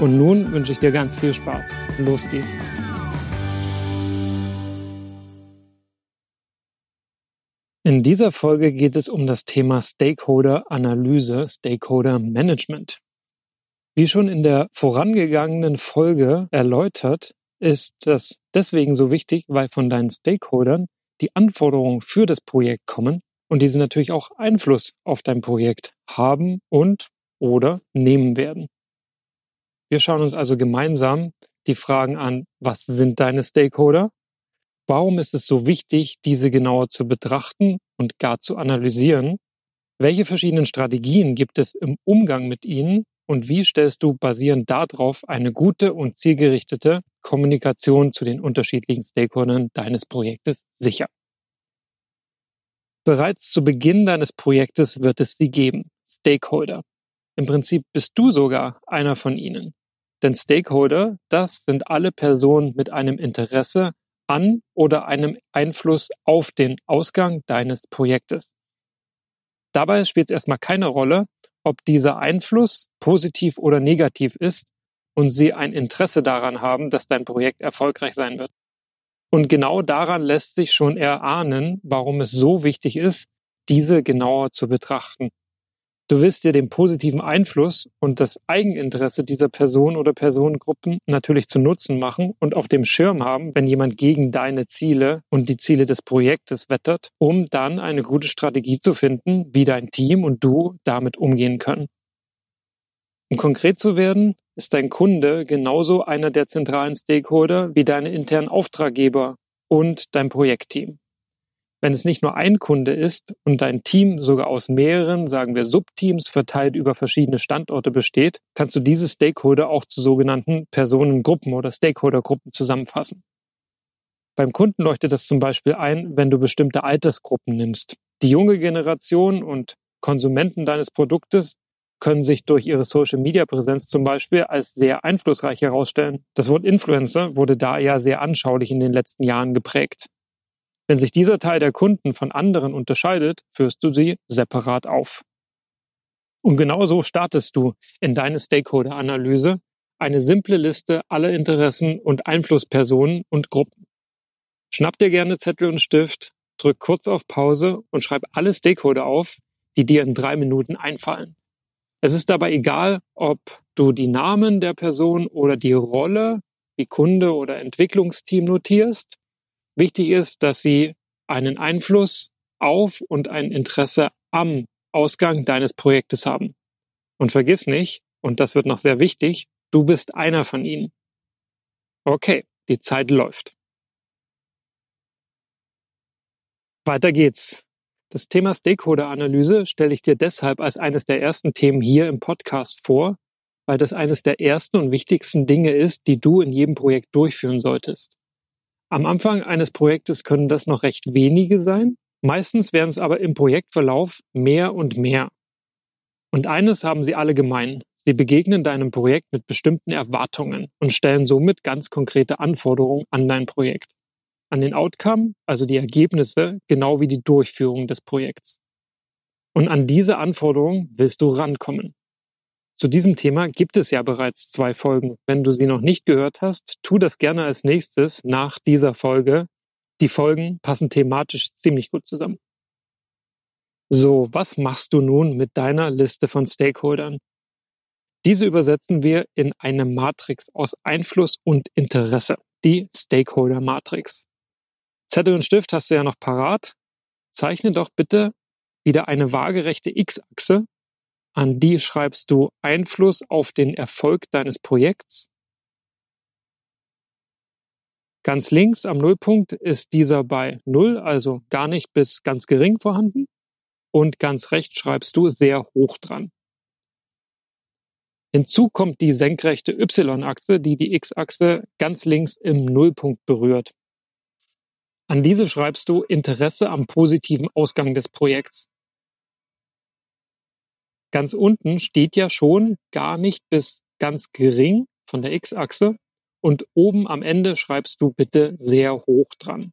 Und nun wünsche ich dir ganz viel Spaß. Los geht's. In dieser Folge geht es um das Thema Stakeholder-Analyse, Stakeholder-Management. Wie schon in der vorangegangenen Folge erläutert, ist das deswegen so wichtig, weil von deinen Stakeholdern die Anforderungen für das Projekt kommen und diese natürlich auch Einfluss auf dein Projekt haben und oder nehmen werden. Wir schauen uns also gemeinsam die Fragen an, was sind deine Stakeholder? Warum ist es so wichtig, diese genauer zu betrachten und gar zu analysieren? Welche verschiedenen Strategien gibt es im Umgang mit ihnen? Und wie stellst du basierend darauf eine gute und zielgerichtete Kommunikation zu den unterschiedlichen Stakeholdern deines Projektes sicher? Bereits zu Beginn deines Projektes wird es sie geben, Stakeholder. Im Prinzip bist du sogar einer von ihnen. Denn Stakeholder, das sind alle Personen mit einem Interesse an oder einem Einfluss auf den Ausgang deines Projektes. Dabei spielt es erstmal keine Rolle, ob dieser Einfluss positiv oder negativ ist und sie ein Interesse daran haben, dass dein Projekt erfolgreich sein wird. Und genau daran lässt sich schon erahnen, warum es so wichtig ist, diese genauer zu betrachten. Du willst dir den positiven Einfluss und das Eigeninteresse dieser Person oder Personengruppen natürlich zu Nutzen machen und auf dem Schirm haben, wenn jemand gegen deine Ziele und die Ziele des Projektes wettert, um dann eine gute Strategie zu finden, wie dein Team und du damit umgehen können. Um konkret zu werden, ist dein Kunde genauso einer der zentralen Stakeholder wie deine internen Auftraggeber und dein Projektteam. Wenn es nicht nur ein Kunde ist und dein Team sogar aus mehreren, sagen wir, Subteams verteilt über verschiedene Standorte besteht, kannst du diese Stakeholder auch zu sogenannten Personengruppen oder Stakeholdergruppen zusammenfassen. Beim Kunden leuchtet das zum Beispiel ein, wenn du bestimmte Altersgruppen nimmst. Die junge Generation und Konsumenten deines Produktes können sich durch ihre Social-Media-Präsenz zum Beispiel als sehr einflussreich herausstellen. Das Wort Influencer wurde da ja sehr anschaulich in den letzten Jahren geprägt. Wenn sich dieser Teil der Kunden von anderen unterscheidet, führst du sie separat auf. Und genauso startest du in deine Stakeholder-Analyse eine simple Liste aller Interessen und Einflusspersonen und Gruppen. Schnapp dir gerne Zettel und Stift, drück kurz auf Pause und schreib alle Stakeholder auf, die dir in drei Minuten einfallen. Es ist dabei egal, ob du die Namen der Person oder die Rolle wie Kunde oder Entwicklungsteam notierst Wichtig ist, dass sie einen Einfluss auf und ein Interesse am Ausgang deines Projektes haben. Und vergiss nicht, und das wird noch sehr wichtig, du bist einer von ihnen. Okay, die Zeit läuft. Weiter geht's. Das Thema Stakeholder-Analyse stelle ich dir deshalb als eines der ersten Themen hier im Podcast vor, weil das eines der ersten und wichtigsten Dinge ist, die du in jedem Projekt durchführen solltest. Am Anfang eines Projektes können das noch recht wenige sein. Meistens werden es aber im Projektverlauf mehr und mehr. Und eines haben sie alle gemein. Sie begegnen deinem Projekt mit bestimmten Erwartungen und stellen somit ganz konkrete Anforderungen an dein Projekt. An den Outcome, also die Ergebnisse, genau wie die Durchführung des Projekts. Und an diese Anforderungen willst du rankommen. Zu diesem Thema gibt es ja bereits zwei Folgen. Wenn du sie noch nicht gehört hast, tu das gerne als nächstes nach dieser Folge. Die Folgen passen thematisch ziemlich gut zusammen. So, was machst du nun mit deiner Liste von Stakeholdern? Diese übersetzen wir in eine Matrix aus Einfluss und Interesse, die Stakeholder Matrix. Zettel und Stift hast du ja noch parat. Zeichne doch bitte wieder eine waagerechte X-Achse. An die schreibst du Einfluss auf den Erfolg deines Projekts. Ganz links am Nullpunkt ist dieser bei Null, also gar nicht bis ganz gering vorhanden. Und ganz rechts schreibst du sehr hoch dran. Hinzu kommt die senkrechte Y-Achse, die die X-Achse ganz links im Nullpunkt berührt. An diese schreibst du Interesse am positiven Ausgang des Projekts. Ganz unten steht ja schon gar nicht bis ganz gering von der X-Achse und oben am Ende schreibst du bitte sehr hoch dran.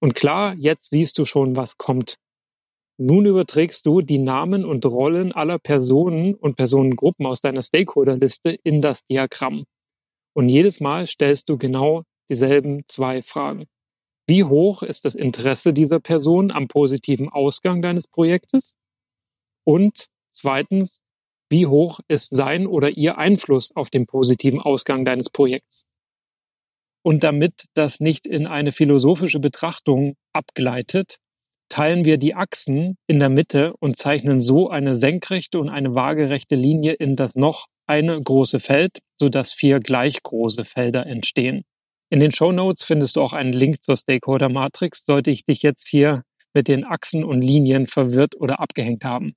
Und klar, jetzt siehst du schon, was kommt. Nun überträgst du die Namen und Rollen aller Personen und Personengruppen aus deiner Stakeholderliste in das Diagramm. Und jedes Mal stellst du genau dieselben zwei Fragen. Wie hoch ist das Interesse dieser Person am positiven Ausgang deines Projektes? Und zweitens, wie hoch ist sein oder ihr Einfluss auf den positiven Ausgang deines Projekts? Und damit das nicht in eine philosophische Betrachtung abgleitet, teilen wir die Achsen in der Mitte und zeichnen so eine senkrechte und eine waagerechte Linie in das noch eine große Feld, sodass vier gleich große Felder entstehen. In den Show Notes findest du auch einen Link zur Stakeholder Matrix, sollte ich dich jetzt hier mit den Achsen und Linien verwirrt oder abgehängt haben.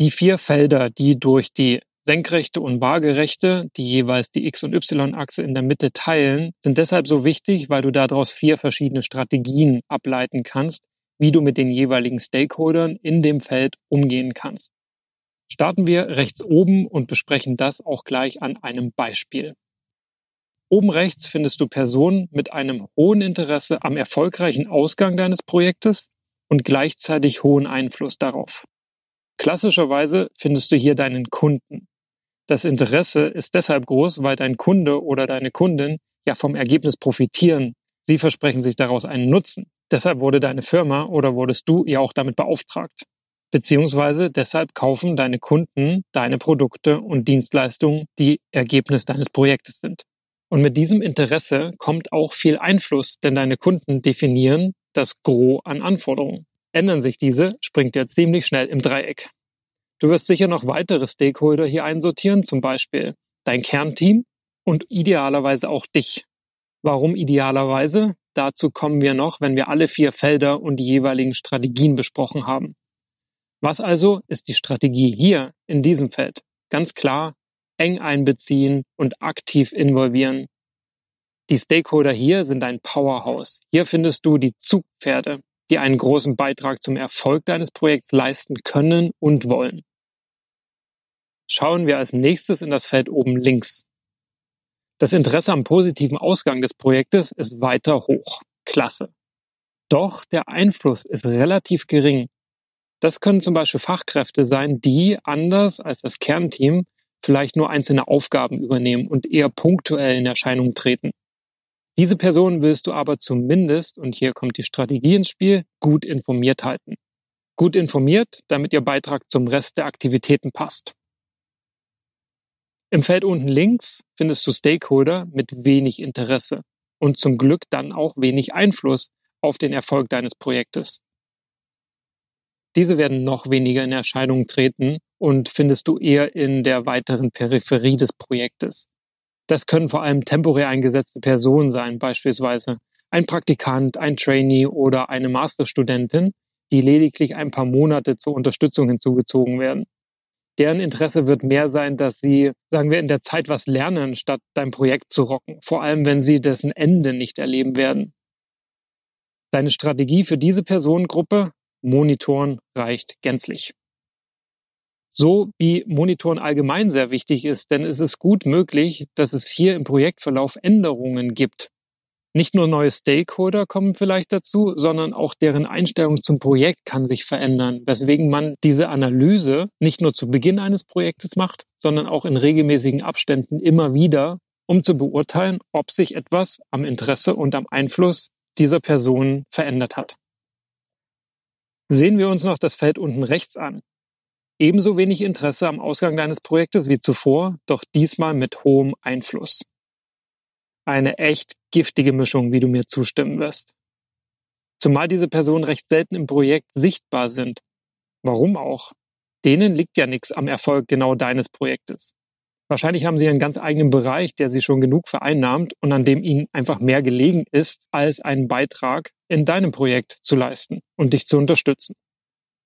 Die vier Felder, die durch die Senkrechte und Waagerechte, die jeweils die X- und Y-Achse in der Mitte teilen, sind deshalb so wichtig, weil du daraus vier verschiedene Strategien ableiten kannst, wie du mit den jeweiligen Stakeholdern in dem Feld umgehen kannst. Starten wir rechts oben und besprechen das auch gleich an einem Beispiel. Oben rechts findest du Personen mit einem hohen Interesse am erfolgreichen Ausgang deines Projektes und gleichzeitig hohen Einfluss darauf. Klassischerweise findest du hier deinen Kunden. Das Interesse ist deshalb groß, weil dein Kunde oder deine Kundin ja vom Ergebnis profitieren. Sie versprechen sich daraus einen Nutzen. Deshalb wurde deine Firma oder wurdest du ja auch damit beauftragt. Beziehungsweise deshalb kaufen deine Kunden deine Produkte und Dienstleistungen, die Ergebnis deines Projektes sind. Und mit diesem Interesse kommt auch viel Einfluss, denn deine Kunden definieren das Gros an Anforderungen. Ändern sich diese, springt er ziemlich schnell im Dreieck. Du wirst sicher noch weitere Stakeholder hier einsortieren, zum Beispiel dein Kernteam und idealerweise auch dich. Warum idealerweise? Dazu kommen wir noch, wenn wir alle vier Felder und die jeweiligen Strategien besprochen haben. Was also ist die Strategie hier in diesem Feld? Ganz klar, eng einbeziehen und aktiv involvieren. Die Stakeholder hier sind ein Powerhouse. Hier findest du die Zugpferde, die einen großen Beitrag zum Erfolg deines Projekts leisten können und wollen. Schauen wir als nächstes in das Feld oben links. Das Interesse am positiven Ausgang des Projektes ist weiter hoch. Klasse. Doch der Einfluss ist relativ gering. Das können zum Beispiel Fachkräfte sein, die, anders als das Kernteam, vielleicht nur einzelne Aufgaben übernehmen und eher punktuell in Erscheinung treten. Diese Person willst du aber zumindest, und hier kommt die Strategie ins Spiel, gut informiert halten. Gut informiert, damit ihr Beitrag zum Rest der Aktivitäten passt. Im Feld unten links findest du Stakeholder mit wenig Interesse und zum Glück dann auch wenig Einfluss auf den Erfolg deines Projektes. Diese werden noch weniger in Erscheinung treten und findest du eher in der weiteren Peripherie des Projektes. Das können vor allem temporär eingesetzte Personen sein, beispielsweise ein Praktikant, ein Trainee oder eine Masterstudentin, die lediglich ein paar Monate zur Unterstützung hinzugezogen werden. Deren Interesse wird mehr sein, dass sie, sagen wir, in der Zeit was lernen, statt dein Projekt zu rocken, vor allem wenn sie dessen Ende nicht erleben werden. Deine Strategie für diese Personengruppe, Monitoren, reicht gänzlich so wie Monitoren allgemein sehr wichtig ist, denn es ist gut möglich, dass es hier im Projektverlauf Änderungen gibt. Nicht nur neue Stakeholder kommen vielleicht dazu, sondern auch deren Einstellung zum Projekt kann sich verändern, weswegen man diese Analyse nicht nur zu Beginn eines Projektes macht, sondern auch in regelmäßigen Abständen immer wieder, um zu beurteilen, ob sich etwas am Interesse und am Einfluss dieser Person verändert hat. Sehen wir uns noch das Feld unten rechts an. Ebenso wenig Interesse am Ausgang deines Projektes wie zuvor, doch diesmal mit hohem Einfluss. Eine echt giftige Mischung, wie du mir zustimmen wirst. Zumal diese Personen recht selten im Projekt sichtbar sind. Warum auch? Denen liegt ja nichts am Erfolg genau deines Projektes. Wahrscheinlich haben sie einen ganz eigenen Bereich, der sie schon genug vereinnahmt und an dem ihnen einfach mehr gelegen ist, als einen Beitrag in deinem Projekt zu leisten und dich zu unterstützen.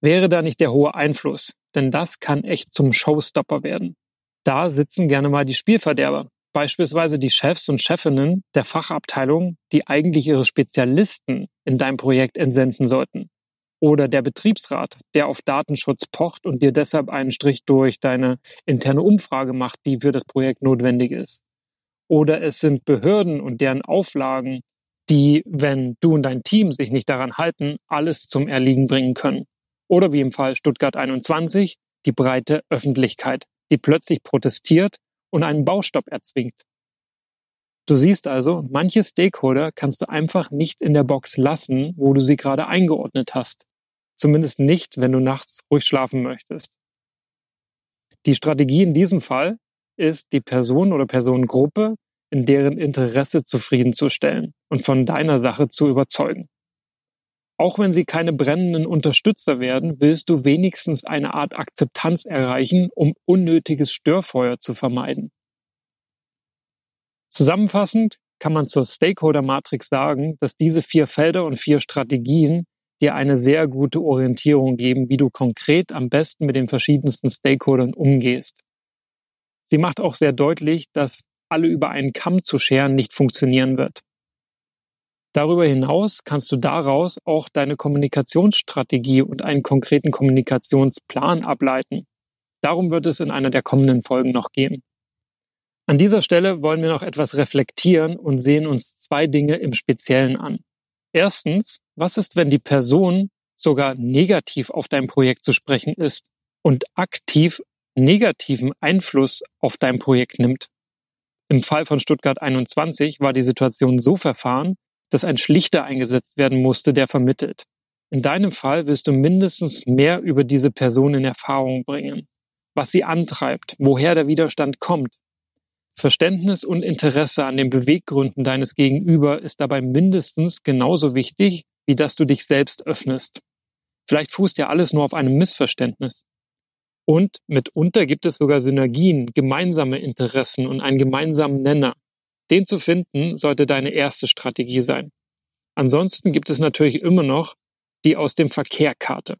Wäre da nicht der hohe Einfluss, denn das kann echt zum Showstopper werden. Da sitzen gerne mal die Spielverderber, beispielsweise die Chefs und Chefinnen der Fachabteilung, die eigentlich ihre Spezialisten in dein Projekt entsenden sollten. Oder der Betriebsrat, der auf Datenschutz pocht und dir deshalb einen Strich durch deine interne Umfrage macht, die für das Projekt notwendig ist. Oder es sind Behörden und deren Auflagen, die, wenn du und dein Team sich nicht daran halten, alles zum Erliegen bringen können. Oder wie im Fall Stuttgart 21, die breite Öffentlichkeit, die plötzlich protestiert und einen Baustopp erzwingt. Du siehst also, manche Stakeholder kannst du einfach nicht in der Box lassen, wo du sie gerade eingeordnet hast. Zumindest nicht, wenn du nachts ruhig schlafen möchtest. Die Strategie in diesem Fall ist, die Person oder Personengruppe in deren Interesse zufriedenzustellen und von deiner Sache zu überzeugen. Auch wenn sie keine brennenden Unterstützer werden, willst du wenigstens eine Art Akzeptanz erreichen, um unnötiges Störfeuer zu vermeiden. Zusammenfassend kann man zur Stakeholder-Matrix sagen, dass diese vier Felder und vier Strategien dir eine sehr gute Orientierung geben, wie du konkret am besten mit den verschiedensten Stakeholdern umgehst. Sie macht auch sehr deutlich, dass alle über einen Kamm zu scheren nicht funktionieren wird. Darüber hinaus kannst du daraus auch deine Kommunikationsstrategie und einen konkreten Kommunikationsplan ableiten. Darum wird es in einer der kommenden Folgen noch gehen. An dieser Stelle wollen wir noch etwas reflektieren und sehen uns zwei Dinge im Speziellen an. Erstens, was ist, wenn die Person sogar negativ auf dein Projekt zu sprechen ist und aktiv negativen Einfluss auf dein Projekt nimmt? Im Fall von Stuttgart 21 war die Situation so verfahren, dass ein Schlichter eingesetzt werden musste, der vermittelt. In deinem Fall wirst du mindestens mehr über diese Person in Erfahrung bringen, was sie antreibt, woher der Widerstand kommt. Verständnis und Interesse an den Beweggründen deines Gegenüber ist dabei mindestens genauso wichtig, wie dass du dich selbst öffnest. Vielleicht fußt ja alles nur auf einem Missverständnis. Und mitunter gibt es sogar Synergien, gemeinsame Interessen und einen gemeinsamen Nenner. Den zu finden sollte deine erste Strategie sein. Ansonsten gibt es natürlich immer noch die aus dem Verkehrkarte.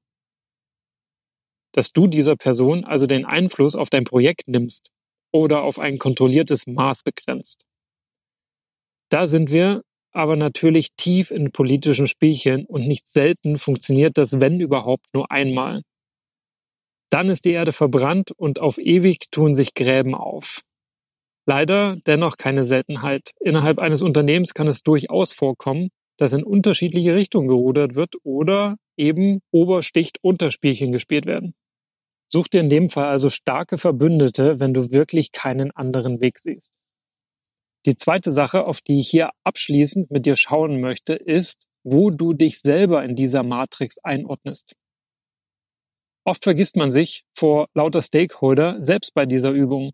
Dass du dieser Person also den Einfluss auf dein Projekt nimmst oder auf ein kontrolliertes Maß begrenzt. Da sind wir aber natürlich tief in politischen Spielchen und nicht selten funktioniert das, wenn überhaupt, nur einmal. Dann ist die Erde verbrannt und auf ewig tun sich Gräben auf. Leider dennoch keine Seltenheit. Innerhalb eines Unternehmens kann es durchaus vorkommen, dass in unterschiedliche Richtungen gerudert wird oder eben Obersticht-Unterspielchen gespielt werden. Such dir in dem Fall also starke Verbündete, wenn du wirklich keinen anderen Weg siehst. Die zweite Sache, auf die ich hier abschließend mit dir schauen möchte, ist, wo du dich selber in dieser Matrix einordnest. Oft vergisst man sich vor lauter Stakeholder selbst bei dieser Übung.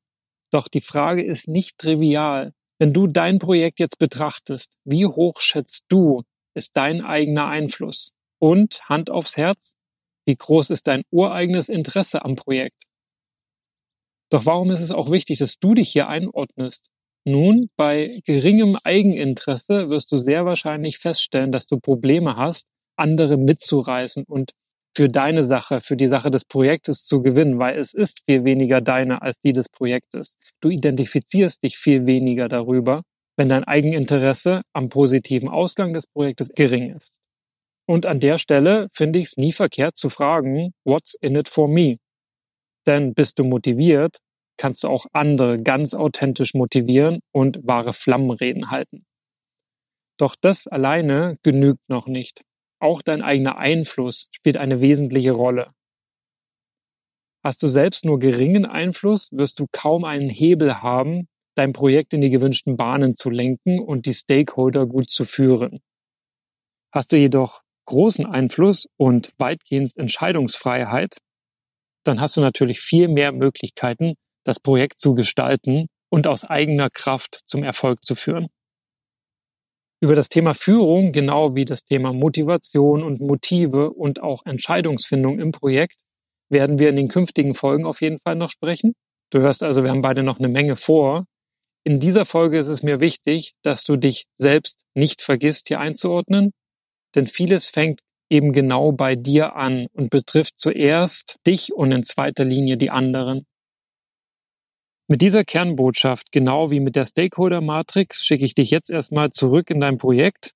Doch die Frage ist nicht trivial. Wenn du dein Projekt jetzt betrachtest, wie hoch schätzt du, ist dein eigener Einfluss? Und Hand aufs Herz, wie groß ist dein ureigenes Interesse am Projekt? Doch warum ist es auch wichtig, dass du dich hier einordnest? Nun, bei geringem Eigeninteresse wirst du sehr wahrscheinlich feststellen, dass du Probleme hast, andere mitzureißen und für deine Sache, für die Sache des Projektes zu gewinnen, weil es ist viel weniger deine als die des Projektes. Du identifizierst dich viel weniger darüber, wenn dein Eigeninteresse am positiven Ausgang des Projektes gering ist. Und an der Stelle finde ich es nie verkehrt zu fragen, what's in it for me? Denn bist du motiviert, kannst du auch andere ganz authentisch motivieren und wahre Flammenreden halten. Doch das alleine genügt noch nicht. Auch dein eigener Einfluss spielt eine wesentliche Rolle. Hast du selbst nur geringen Einfluss, wirst du kaum einen Hebel haben, dein Projekt in die gewünschten Bahnen zu lenken und die Stakeholder gut zu führen. Hast du jedoch großen Einfluss und weitgehend Entscheidungsfreiheit, dann hast du natürlich viel mehr Möglichkeiten, das Projekt zu gestalten und aus eigener Kraft zum Erfolg zu führen. Über das Thema Führung, genau wie das Thema Motivation und Motive und auch Entscheidungsfindung im Projekt, werden wir in den künftigen Folgen auf jeden Fall noch sprechen. Du hörst also, wir haben beide noch eine Menge vor. In dieser Folge ist es mir wichtig, dass du dich selbst nicht vergisst, hier einzuordnen, denn vieles fängt eben genau bei dir an und betrifft zuerst dich und in zweiter Linie die anderen. Mit dieser Kernbotschaft, genau wie mit der Stakeholder-Matrix, schicke ich dich jetzt erstmal zurück in dein Projekt.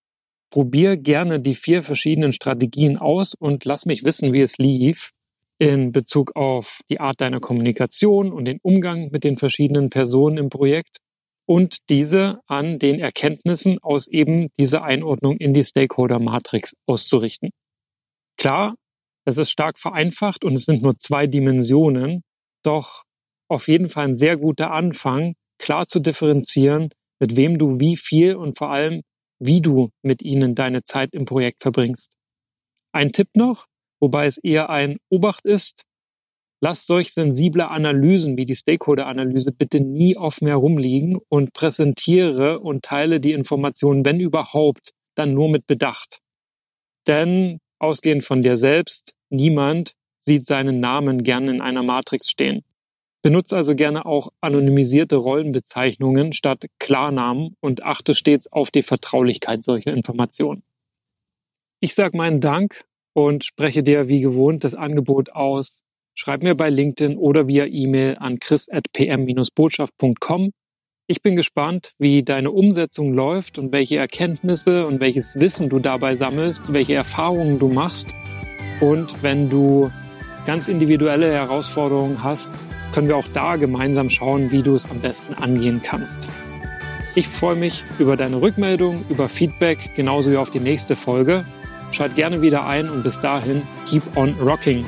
Probier gerne die vier verschiedenen Strategien aus und lass mich wissen, wie es lief in Bezug auf die Art deiner Kommunikation und den Umgang mit den verschiedenen Personen im Projekt und diese an den Erkenntnissen aus eben dieser Einordnung in die Stakeholder-Matrix auszurichten. Klar, es ist stark vereinfacht und es sind nur zwei Dimensionen, doch auf jeden Fall ein sehr guter Anfang, klar zu differenzieren, mit wem du wie viel und vor allem, wie du mit ihnen deine Zeit im Projekt verbringst. Ein Tipp noch, wobei es eher ein Obacht ist, lass solch sensible Analysen wie die Stakeholder-Analyse bitte nie offen herumliegen und präsentiere und teile die Informationen, wenn überhaupt, dann nur mit Bedacht. Denn ausgehend von dir selbst, niemand sieht seinen Namen gern in einer Matrix stehen. Benutze also gerne auch anonymisierte Rollenbezeichnungen statt Klarnamen und achte stets auf die Vertraulichkeit solcher Informationen. Ich sage meinen Dank und spreche dir wie gewohnt das Angebot aus. Schreib mir bei LinkedIn oder via E-Mail an chris.pm-botschaft.com. Ich bin gespannt, wie deine Umsetzung läuft und welche Erkenntnisse und welches Wissen du dabei sammelst, welche Erfahrungen du machst. Und wenn du ganz individuelle Herausforderungen hast, können wir auch da gemeinsam schauen, wie du es am besten angehen kannst. Ich freue mich über deine Rückmeldung, über Feedback, genauso wie auf die nächste Folge. Schalt gerne wieder ein und bis dahin, keep on rocking.